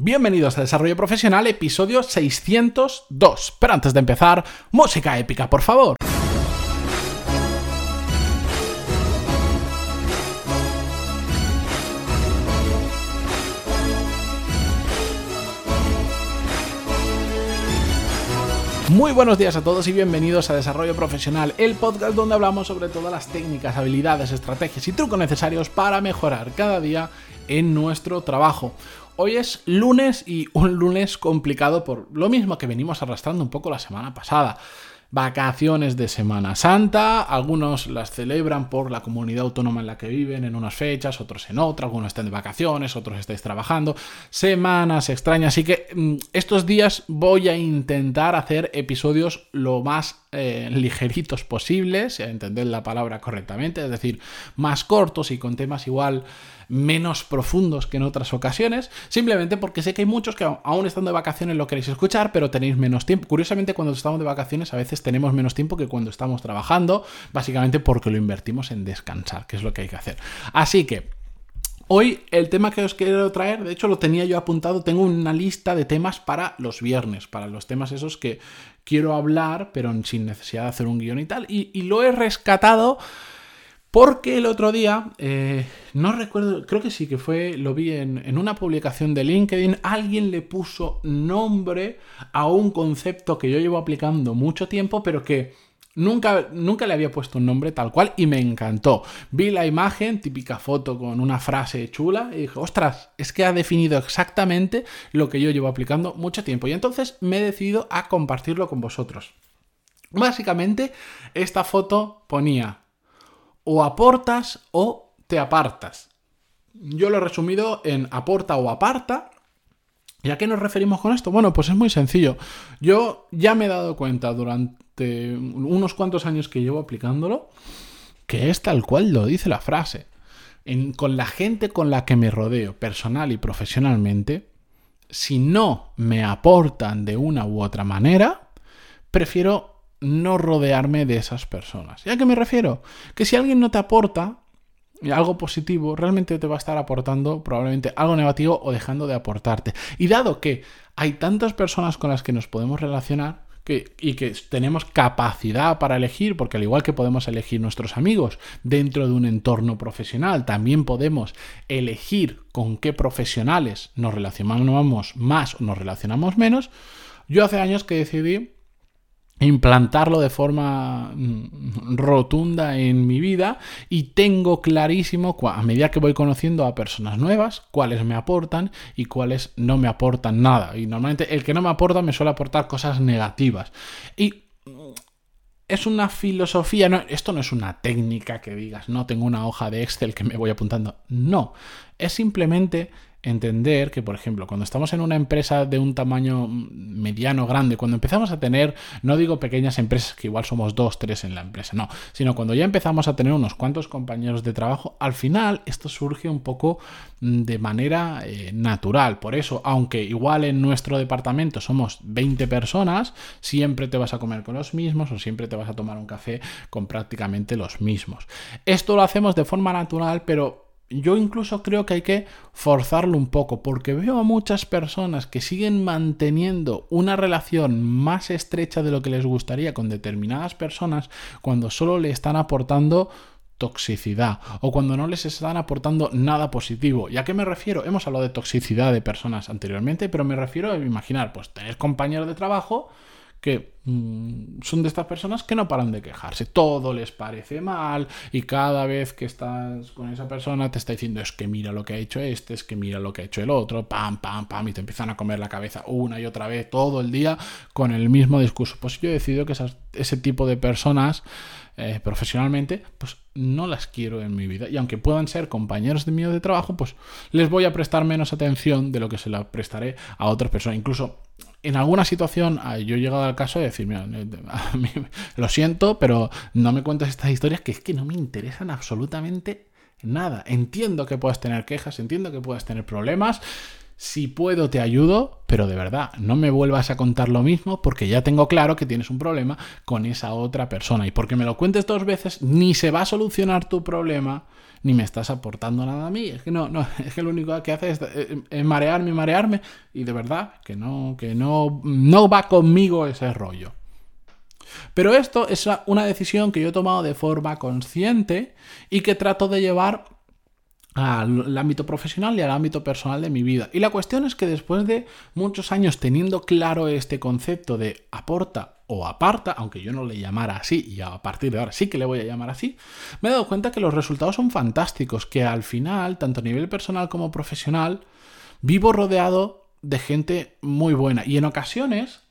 Bienvenidos a Desarrollo Profesional, episodio 602. Pero antes de empezar, música épica, por favor. Muy buenos días a todos y bienvenidos a Desarrollo Profesional, el podcast donde hablamos sobre todas las técnicas, habilidades, estrategias y trucos necesarios para mejorar cada día en nuestro trabajo. Hoy es lunes y un lunes complicado por lo mismo que venimos arrastrando un poco la semana pasada. Vacaciones de Semana Santa, algunos las celebran por la comunidad autónoma en la que viven en unas fechas, otros en otra, algunos están de vacaciones, otros estáis trabajando, semanas extrañas, así que mm, estos días voy a intentar hacer episodios lo más eh, ligeritos posibles, entender la palabra correctamente, es decir, más cortos y con temas igual menos profundos que en otras ocasiones, simplemente porque sé que hay muchos que aún estando de vacaciones lo queréis escuchar, pero tenéis menos tiempo. Curiosamente, cuando estamos de vacaciones a veces tenemos menos tiempo que cuando estamos trabajando, básicamente porque lo invertimos en descansar, que es lo que hay que hacer. Así que Hoy el tema que os quiero traer, de hecho lo tenía yo apuntado, tengo una lista de temas para los viernes, para los temas esos que quiero hablar, pero sin necesidad de hacer un guion y tal, y, lo he rescatado porque el otro día, eh, no recuerdo, creo que sí que fue, lo vi en, una publicación de LinkedIn, alguien le puso nombre a un concepto que yo llevo aplicando mucho tiempo, pero que nunca, nunca le había puesto un nombre tal cual y me encantó. Vi la imagen, típica foto con una frase chula, y dije, ostras, es que ha definido exactamente lo que yo llevo aplicando mucho tiempo. Y entonces me he decidido a compartirlo con vosotros. Básicamente, esta foto ponía o aportas o te apartas. Yo lo he resumido en aporta o aparta. ¿Y a qué nos referimos con esto? Bueno, pues es muy sencillo. Yo ya me he dado cuenta durante unos cuantos años que llevo aplicándolo que es tal cual lo dice la frase. con la gente con la que me rodeo, personal y profesionalmente, si no me aportan de una u otra manera, prefiero no rodearme de esas personas. ¿Y a qué me refiero? Que si alguien no te aporta algo positivo, realmente te va a estar aportando probablemente algo negativo o dejando de aportarte. Y dado que hay tantas personas con las que nos podemos relacionar, y que tenemos capacidad para elegir, porque al igual que podemos elegir nuestros amigos dentro de un entorno profesional, también podemos elegir con qué profesionales nos relacionamos más o nos relacionamos menos, yo hace años que decidí implantarlo de forma mm, rotunda en mi vida y tengo clarísimo a medida que voy conociendo a personas nuevas cuáles me aportan y cuáles no me aportan nada. Y normalmente el que no me aporta me suele aportar cosas negativas. Y mm, es una filosofía, no, esto no es una técnica que digas, no tengo una hoja de Excel que me voy apuntando, no, es simplemente entender que, por ejemplo, cuando estamos en una empresa de un tamaño mediano, grande, cuando empezamos a tener, no digo pequeñas empresas que igual somos dos, tres en la empresa, no, sino cuando ya empezamos a tener unos cuantos compañeros de trabajo, al final esto surge un poco mm, de manera eh, natural. Por eso, aunque igual en nuestro departamento somos 20 personas, siempre te vas a comer con los mismos o siempre te vas a tomar un café con prácticamente los mismos. Esto lo hacemos de forma natural, pero yo incluso creo que hay que forzarlo un poco, porque veo a muchas personas que siguen manteniendo una relación más estrecha de lo que les gustaría con determinadas personas cuando solo le están aportando toxicidad o cuando no les están aportando nada positivo. ¿Y a qué me refiero? Hemos hablado de toxicidad de personas anteriormente, pero me refiero a imaginar, pues tener compañeros de trabajo que mm, son de estas personas que no paran de quejarse. Todo les parece mal y cada vez que estás con esa persona te está diciendo es que mira lo que ha hecho este, es que mira lo que ha hecho el otro, pam, pam, pam, y te empiezan a comer la cabeza una y otra vez todo el día con el mismo discurso. Pues yo he decidido que ese tipo de personas eh, profesionalmente, pues no las quiero en mi vida. Y aunque puedan ser compañeros de mío de trabajo, pues les voy a prestar menos atención de lo que se la prestaré a otras personas. Incluso en alguna situación ah, yo he llegado al caso de decir, mira, lo siento, pero no me cuentes estas historias que es que no me interesan absolutamente nada. Entiendo que puedas tener quejas, entiendo que puedas tener problemas. Si puedo, te ayudo, pero de verdad, no me vuelvas a contar lo mismo porque ya tengo claro que tienes un problema con esa otra persona. Y porque me lo cuentes dos veces, ni se va a solucionar tu problema, ni me estás aportando nada a mí. Es que no, no, es que lo único que hace es, eh, es marearme, marearme. Y de verdad, que no, que no, no va conmigo ese rollo. Pero esto es una decisión que yo he tomado de forma consciente y que trato de llevar al ámbito profesional y al ámbito personal de mi vida. Y la cuestión es que después de muchos años teniendo claro este concepto de aporta o aparta, aunque yo no le llamara así, y a partir de ahora sí que le voy a llamar así, me he dado cuenta que los resultados son fantásticos, que al final, tanto a nivel personal como profesional, vivo rodeado de gente muy buena. Y en ocasiones,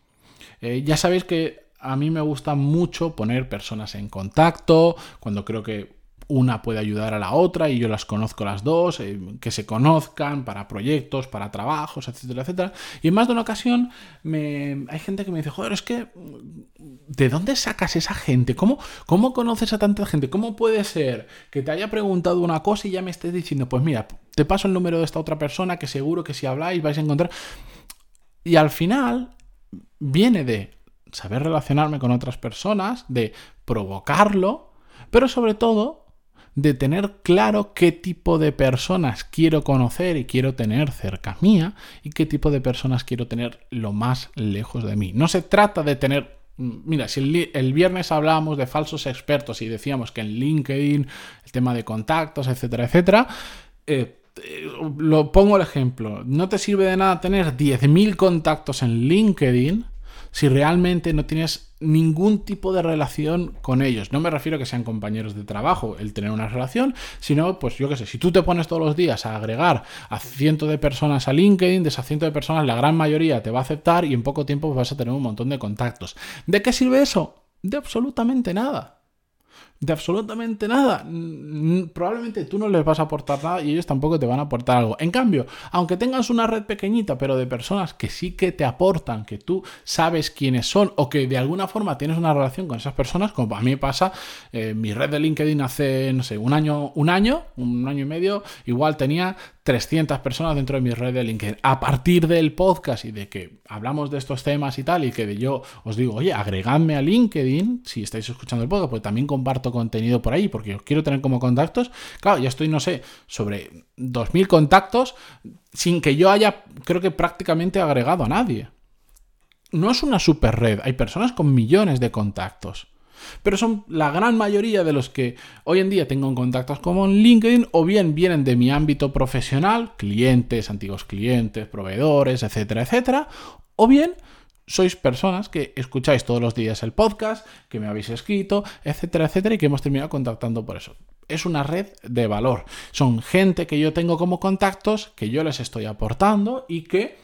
eh, ya sabéis que a mí me gusta mucho poner personas en contacto, cuando creo que una puede ayudar a la otra y yo las conozco las dos, eh, que se conozcan para proyectos, para trabajos, etcétera, etcétera. Y en más de una ocasión me, hay gente que me dice, joder, es que, ¿de dónde sacas esa gente? ¿Cómo, ¿Cómo conoces a tanta gente? ¿Cómo puede ser que te haya preguntado una cosa y ya me estés diciendo, pues mira, te paso el número de esta otra persona que seguro que si habláis vais a encontrar... Y al final viene de saber relacionarme con otras personas, de provocarlo, pero sobre todo de tener claro qué tipo de personas quiero conocer y quiero tener cerca mía y qué tipo de personas quiero tener lo más lejos de mí. No se trata de tener... Mira, si el, viernes hablábamos de falsos expertos y decíamos que en LinkedIn, el tema de contactos, etcétera, etcétera, eh, eh, lo pongo el ejemplo. No te sirve de nada tener 10.000 contactos en LinkedIn si realmente no tienes ningún tipo de relación con ellos. No me refiero a que sean compañeros de trabajo, el tener una relación, sino, pues yo qué sé, si tú te pones todos los días a agregar a cientos de personas a LinkedIn, de esas cientos de personas, la gran mayoría te va a aceptar y en poco tiempo vas a tener un montón de contactos. ¿De qué sirve eso? De absolutamente nada de absolutamente nada. Probablemente tú no les vas a aportar nada y ellos tampoco te van a aportar algo. En cambio, aunque tengas una red pequeñita, pero de personas que sí que te aportan, que tú sabes quiénes son o que de alguna forma tienes una relación con esas personas, como a mí pasa, eh, mi red de LinkedIn hace, no sé, un año, un año, un año y medio, igual tenía 300 personas dentro de mi red de LinkedIn. A partir del podcast y de que hablamos de estos temas y tal, y que yo os digo, oye, agregadme a LinkedIn si estáis escuchando el podcast, porque también comparto contenido por ahí, porque quiero tener como contactos. Claro, ya estoy, no sé, sobre 2.000 contactos sin que yo haya, creo que prácticamente agregado a nadie. No es una super red, hay personas con millones de contactos. Pero son la gran mayoría de los que hoy en día tengo en contactos como en LinkedIn o bien vienen de mi ámbito profesional, clientes, antiguos clientes, proveedores, etcétera, etcétera, o bien sois personas que escucháis todos los días el podcast, que me habéis escrito, etcétera, etcétera, y que hemos terminado contactando por eso. Es una red de valor. Son gente que yo tengo como contactos, que yo les estoy aportando y que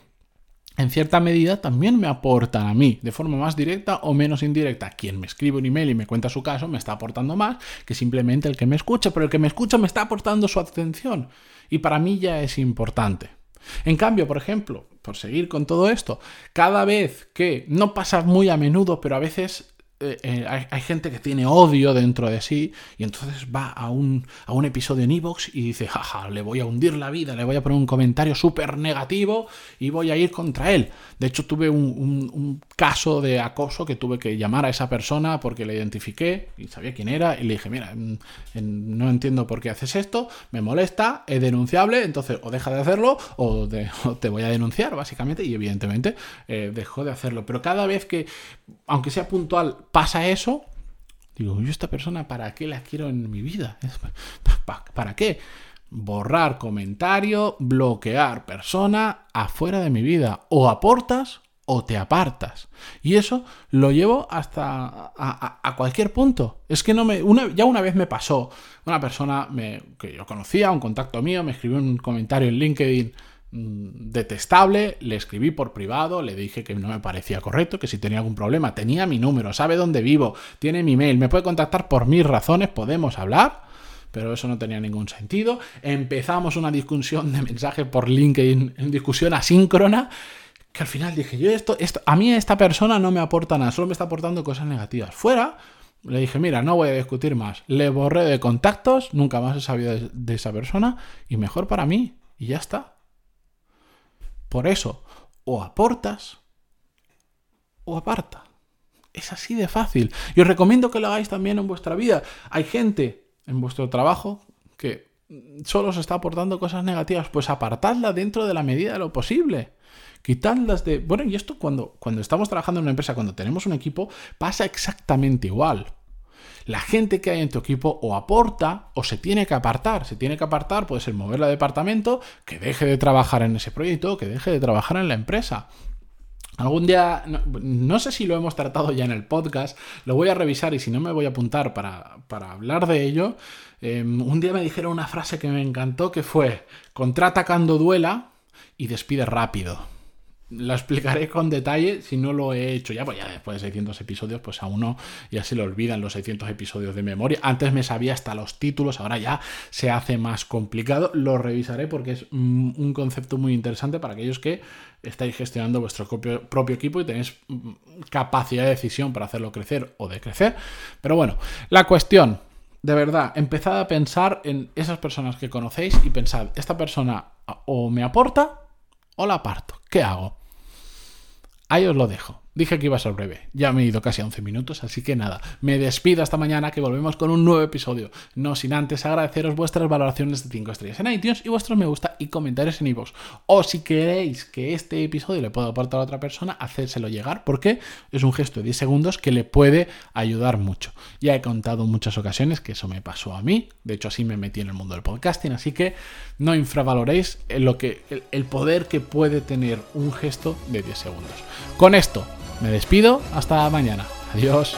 en cierta medida también me aportan a mí, de forma más directa o menos indirecta. Quien me escribe un email y me cuenta su caso me está aportando más que simplemente el que me escucha, pero el que me escucha me está aportando su atención. Y para mí ya es importante. En cambio, por ejemplo, por seguir con todo esto, cada vez que, no pasa muy a menudo, pero a veces eh, eh, hay, gente que tiene odio dentro de sí y entonces va a un, a un episodio en Evox y dice, jaja, le voy a hundir la vida, le voy a poner un comentario súper negativo y voy a ir contra él. De hecho, tuve un, caso de acoso que tuve que llamar a esa persona porque le identifiqué y sabía quién era y le dije, mira, no entiendo por qué haces esto, me molesta, es denunciable, entonces o deja de hacerlo o, te voy a denunciar, básicamente, y evidentemente eh, dejó de hacerlo. Pero cada vez que, aunque sea puntual, pasa eso, digo, yo esta persona, ¿para qué la quiero en mi vida? ¿Para qué? Borrar comentario, bloquear persona afuera de mi vida. O aportas o te apartas. Y eso lo llevo hasta a, cualquier punto. Es que no me. ya una vez me pasó. Una persona que yo conocía, un contacto mío, me escribió un comentario en LinkedIn detestable, le escribí por privado, le dije que no me parecía correcto, que si tenía algún problema, tenía mi número, sabe dónde vivo, tiene mi mail, me puede contactar por mis razones, podemos hablar, pero eso no tenía ningún sentido. Empezamos una discusión de mensajes por LinkedIn, en discusión asíncrona, que al final dije, yo esto, esto, a mí esta persona no me aporta nada, solo me está aportando cosas negativas. Fuera, le dije, mira, no voy a discutir más. Le borré de contactos, nunca más he sabido de esa persona, y mejor para mí, y ya está. Por eso, o aportas o aparta. Es así de fácil. Y os recomiendo que lo hagáis también en vuestra vida. Hay gente en vuestro trabajo que solo os está aportando cosas negativas. Pues apartadla dentro de la medida de lo posible. Quitadlas de... Bueno, y esto cuando, cuando estamos trabajando en una empresa, cuando tenemos un equipo, pasa exactamente igual. La gente que hay en tu equipo o aporta o se tiene que apartar. Se tiene que apartar, puede ser moverla de departamento, que deje de trabajar en ese proyecto, que deje de trabajar en la empresa. Algún día, no, sé si lo hemos tratado ya en el podcast, lo voy a revisar y si no me voy a apuntar para, hablar de ello. Em, un día me dijeron una frase que me encantó que fue, contrata cuando duela y despide rápido lo explicaré con detalle si no lo he hecho ya, pues ya después de 600 episodios, pues a uno ya se le olvidan los 600 episodios de memoria. Antes me sabía hasta los títulos, ahora ya se hace más complicado. Lo revisaré porque es un concepto muy interesante para aquellos que estáis gestionando vuestro propio, propio equipo y tenéis mm, capacidad de decisión para hacerlo crecer o decrecer. Pero bueno, la cuestión, de verdad, empezad a pensar en esas personas que conocéis y pensad, esta persona o me aporta o la aparto. ¿Qué hago? Ahí os lo dejo. Dije que iba a ser breve. Ya me he ido casi a 11 minutos, así que nada, me despido hasta mañana que volvemos con un nuevo episodio. No sin antes agradeceros vuestras valoraciones de 5 estrellas en iTunes y vuestros me gusta y comentarios en iVoox. O si queréis que este episodio le pueda aportar a otra persona, hacérselo llegar porque es un gesto de 10 segundos que le puede ayudar mucho. Ya he contado en muchas ocasiones que eso me pasó a mí, de hecho así me metí en el mundo del podcasting, así que no infravaloréis lo que, el poder que puede tener un gesto de 10 segundos. Con esto me despido, hasta mañana. Adiós.